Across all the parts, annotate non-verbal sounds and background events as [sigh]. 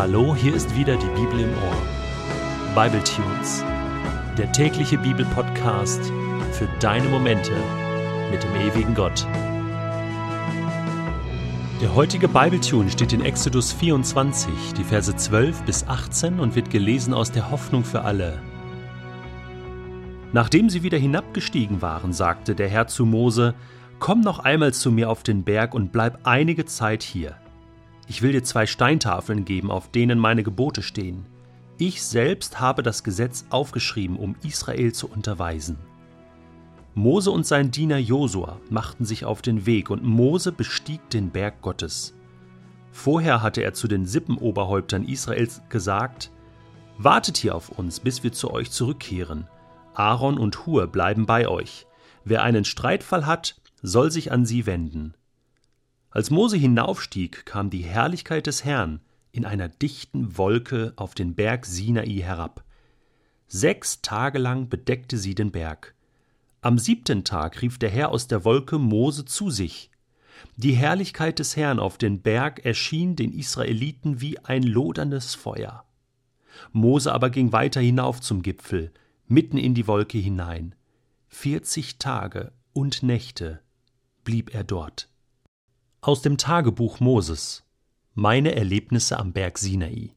Hallo, hier ist wieder die Bibel im Ohr. Bible Tunes, der tägliche Bibelpodcast für deine Momente mit dem ewigen Gott. Der heutige Bibletune steht in Exodus 24, die Verse 12 bis 18 und wird gelesen aus der Hoffnung für alle. Nachdem sie wieder hinabgestiegen waren, sagte der Herr zu Mose: Komm noch einmal zu mir auf den Berg und bleib einige Zeit hier. Ich will dir zwei Steintafeln geben, auf denen meine Gebote stehen. Ich selbst habe das Gesetz aufgeschrieben, um Israel zu unterweisen. Mose und sein Diener Josua machten sich auf den Weg und Mose bestieg den Berg Gottes. Vorher hatte er zu den Sippenoberhäuptern Israels gesagt: Wartet hier auf uns, bis wir zu euch zurückkehren. Aaron und Hur bleiben bei euch. Wer einen Streitfall hat, soll sich an sie wenden. Als Mose hinaufstieg, kam die Herrlichkeit des Herrn in einer dichten Wolke auf den Berg Sinai herab. Sechs Tage lang bedeckte sie den Berg. Am siebten Tag rief der Herr aus der Wolke Mose zu sich. Die Herrlichkeit des Herrn auf den Berg erschien den Israeliten wie ein loderndes Feuer. Mose aber ging weiter hinauf zum Gipfel, mitten in die Wolke hinein. Vierzig Tage und Nächte blieb er dort. Aus dem Tagebuch Moses Meine Erlebnisse am Berg Sinai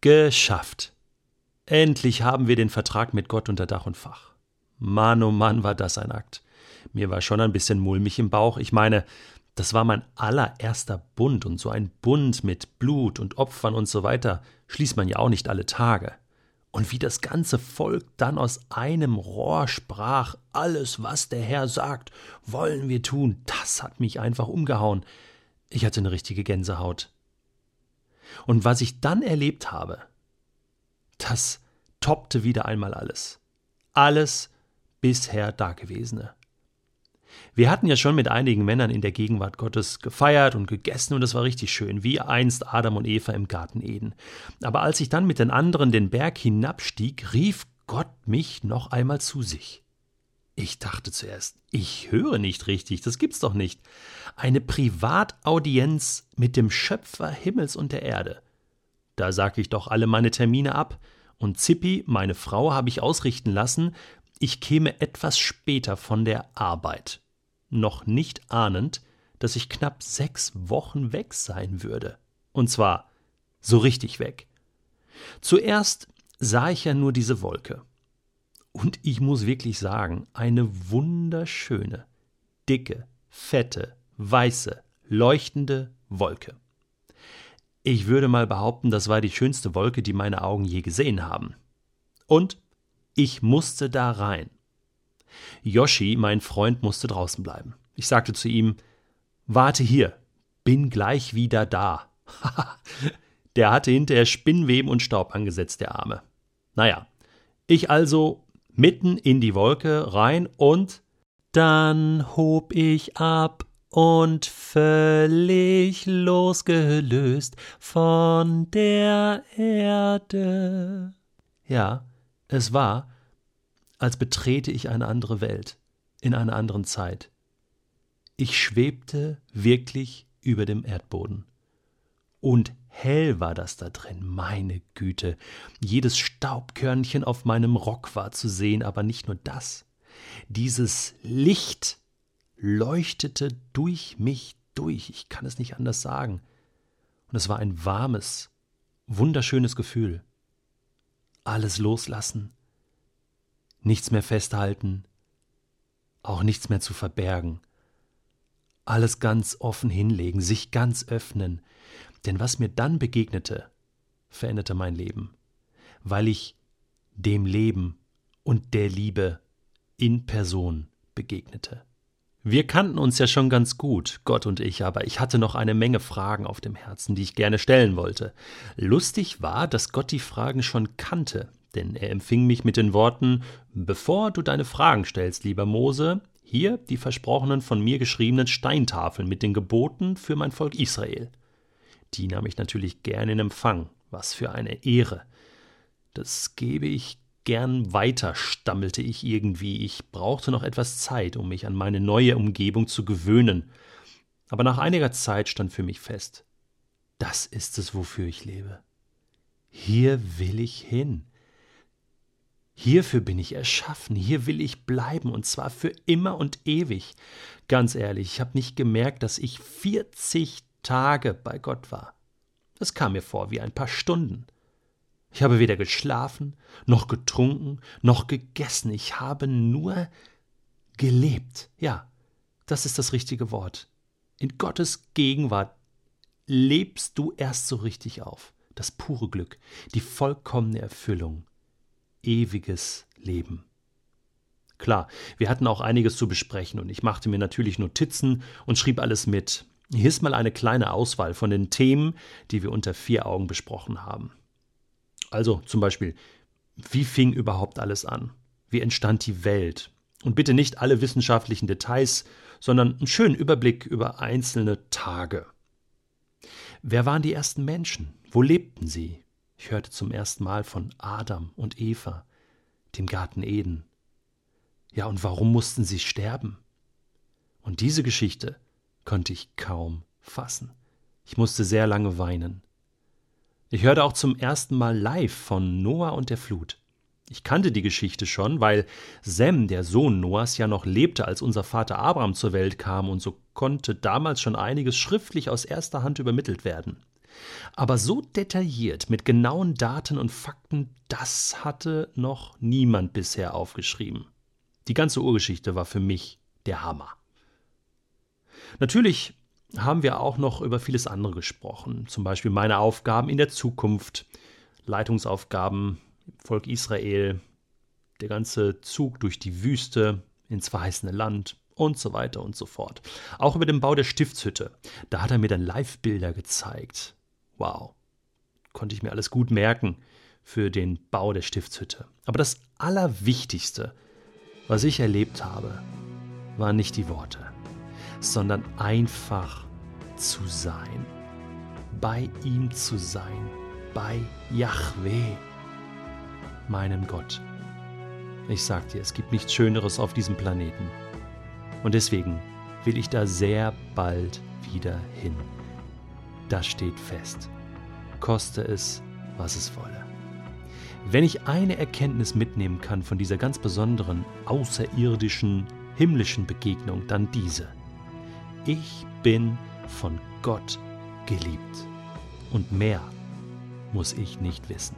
Geschafft. Endlich haben wir den Vertrag mit Gott unter Dach und Fach. Mann, oh Mann, war das ein Akt. Mir war schon ein bisschen mulmig im Bauch. Ich meine, das war mein allererster Bund und so ein Bund mit Blut und Opfern und so weiter schließt man ja auch nicht alle Tage. Und wie das ganze Volk dann aus einem Rohr sprach, alles, was der Herr sagt, wollen wir tun, das hat mich einfach umgehauen. Ich hatte eine richtige Gänsehaut. Und was ich dann erlebt habe, das toppte wieder einmal alles. Alles bisher Dagewesene. Wir hatten ja schon mit einigen Männern in der Gegenwart Gottes gefeiert und gegessen und es war richtig schön, wie einst Adam und Eva im Garten Eden. Aber als ich dann mit den anderen den Berg hinabstieg, rief Gott mich noch einmal zu sich. Ich dachte zuerst, ich höre nicht richtig, das gibt's doch nicht. Eine Privataudienz mit dem Schöpfer Himmels und der Erde. Da sag ich doch alle meine Termine ab, und Zippi, meine Frau, habe ich ausrichten lassen, ich käme etwas später von der Arbeit noch nicht ahnend, dass ich knapp sechs Wochen weg sein würde. Und zwar so richtig weg. Zuerst sah ich ja nur diese Wolke. Und ich muss wirklich sagen, eine wunderschöne, dicke, fette, weiße, leuchtende Wolke. Ich würde mal behaupten, das war die schönste Wolke, die meine Augen je gesehen haben. Und ich musste da rein. Yoshi, mein Freund, musste draußen bleiben. Ich sagte zu ihm, Warte hier, bin gleich wieder da. [laughs] der hatte hinterher Spinnweben und Staub angesetzt, der Arme. Naja, ich also mitten in die Wolke rein und dann hob ich ab und völlig losgelöst von der Erde. Ja, es war, als betrete ich eine andere Welt, in einer anderen Zeit. Ich schwebte wirklich über dem Erdboden. Und hell war das da drin, meine Güte. Jedes Staubkörnchen auf meinem Rock war zu sehen, aber nicht nur das. Dieses Licht leuchtete durch mich durch, ich kann es nicht anders sagen. Und es war ein warmes, wunderschönes Gefühl. Alles loslassen, nichts mehr festhalten, auch nichts mehr zu verbergen. Alles ganz offen hinlegen, sich ganz öffnen. Denn was mir dann begegnete, veränderte mein Leben, weil ich dem Leben und der Liebe in Person begegnete. Wir kannten uns ja schon ganz gut, Gott und ich, aber ich hatte noch eine Menge Fragen auf dem Herzen, die ich gerne stellen wollte. Lustig war, dass Gott die Fragen schon kannte, denn er empfing mich mit den Worten Bevor du deine Fragen stellst, lieber Mose, hier die versprochenen von mir geschriebenen Steintafeln mit den Geboten für mein Volk Israel. Die nahm ich natürlich gern in Empfang, was für eine Ehre. Das gebe ich gern weiter, stammelte ich irgendwie. Ich brauchte noch etwas Zeit, um mich an meine neue Umgebung zu gewöhnen. Aber nach einiger Zeit stand für mich fest, das ist es, wofür ich lebe. Hier will ich hin. Hierfür bin ich erschaffen, hier will ich bleiben, und zwar für immer und ewig. Ganz ehrlich, ich habe nicht gemerkt, dass ich 40 Tage bei Gott war. Es kam mir vor wie ein paar Stunden. Ich habe weder geschlafen, noch getrunken, noch gegessen. Ich habe nur gelebt. Ja, das ist das richtige Wort. In Gottes Gegenwart lebst du erst so richtig auf. Das pure Glück, die vollkommene Erfüllung ewiges Leben. Klar, wir hatten auch einiges zu besprechen und ich machte mir natürlich Notizen und schrieb alles mit. Hier ist mal eine kleine Auswahl von den Themen, die wir unter vier Augen besprochen haben. Also zum Beispiel, wie fing überhaupt alles an? Wie entstand die Welt? Und bitte nicht alle wissenschaftlichen Details, sondern einen schönen Überblick über einzelne Tage. Wer waren die ersten Menschen? Wo lebten sie? Ich hörte zum ersten Mal von Adam und Eva, dem Garten Eden. Ja, und warum mussten sie sterben? Und diese Geschichte konnte ich kaum fassen. Ich musste sehr lange weinen. Ich hörte auch zum ersten Mal live von Noah und der Flut. Ich kannte die Geschichte schon, weil Sem, der Sohn Noahs, ja noch lebte, als unser Vater Abraham zur Welt kam, und so konnte damals schon einiges schriftlich aus erster Hand übermittelt werden. Aber so detailliert mit genauen Daten und Fakten, das hatte noch niemand bisher aufgeschrieben. Die ganze Urgeschichte war für mich der Hammer. Natürlich haben wir auch noch über vieles andere gesprochen, zum Beispiel meine Aufgaben in der Zukunft, Leitungsaufgaben im Volk Israel, der ganze Zug durch die Wüste ins verheißene Land und so weiter und so fort. Auch über den Bau der Stiftshütte. Da hat er mir dann Live-Bilder gezeigt. Wow. Konnte ich mir alles gut merken für den Bau der Stiftshütte. Aber das Allerwichtigste, was ich erlebt habe, waren nicht die Worte, sondern einfach zu sein. Bei ihm zu sein. Bei Yahweh, meinem Gott. Ich sag dir, es gibt nichts Schöneres auf diesem Planeten. Und deswegen will ich da sehr bald wieder hin das steht fest. Koste es, was es wolle. Wenn ich eine Erkenntnis mitnehmen kann von dieser ganz besonderen, außerirdischen, himmlischen Begegnung, dann diese. Ich bin von Gott geliebt. Und mehr muss ich nicht wissen.